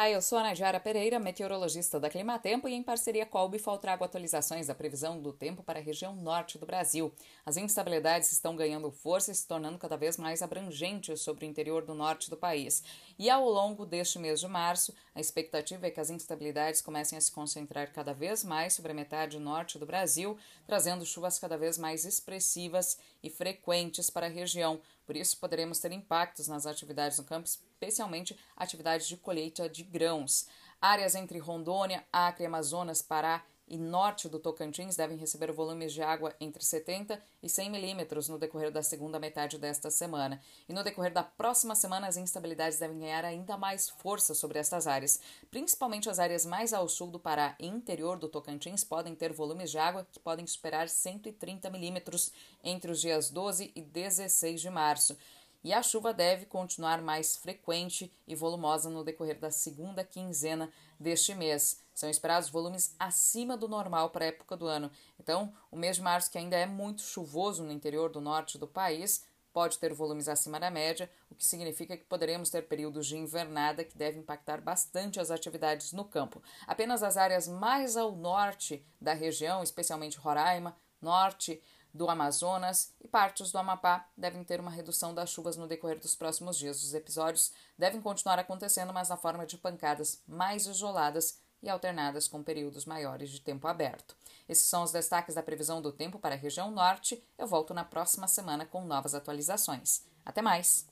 Olá, eu sou a Nadiara Pereira, meteorologista da Climatempo e em parceria com a Ubifal trago atualizações da previsão do tempo para a região norte do Brasil. As instabilidades estão ganhando força e se tornando cada vez mais abrangentes sobre o interior do norte do país. E ao longo deste mês de março, a expectativa é que as instabilidades comecem a se concentrar cada vez mais sobre a metade norte do Brasil, trazendo chuvas cada vez mais expressivas e frequentes para a região. Por isso, poderemos ter impactos nas atividades no campo, especialmente atividades de colheita de grãos. Áreas entre Rondônia, Acre, Amazonas, Pará e norte do Tocantins devem receber volumes de água entre 70 e 100 milímetros no decorrer da segunda metade desta semana. E no decorrer da próxima semana, as instabilidades devem ganhar ainda mais força sobre estas áreas. Principalmente as áreas mais ao sul do Pará e interior do Tocantins podem ter volumes de água que podem superar 130 milímetros entre os dias 12 e 16 de março e a chuva deve continuar mais frequente e volumosa no decorrer da segunda quinzena deste mês. São esperados volumes acima do normal para a época do ano. Então, o mês de março, que ainda é muito chuvoso no interior do norte do país, pode ter volumes acima da média, o que significa que poderemos ter períodos de invernada que devem impactar bastante as atividades no campo. Apenas as áreas mais ao norte da região, especialmente Roraima, norte do Amazonas e partes do Amapá devem ter uma redução das chuvas no decorrer dos próximos dias. Os episódios devem continuar acontecendo, mas na forma de pancadas mais isoladas e alternadas com períodos maiores de tempo aberto. Esses são os destaques da previsão do tempo para a região norte. Eu volto na próxima semana com novas atualizações. Até mais!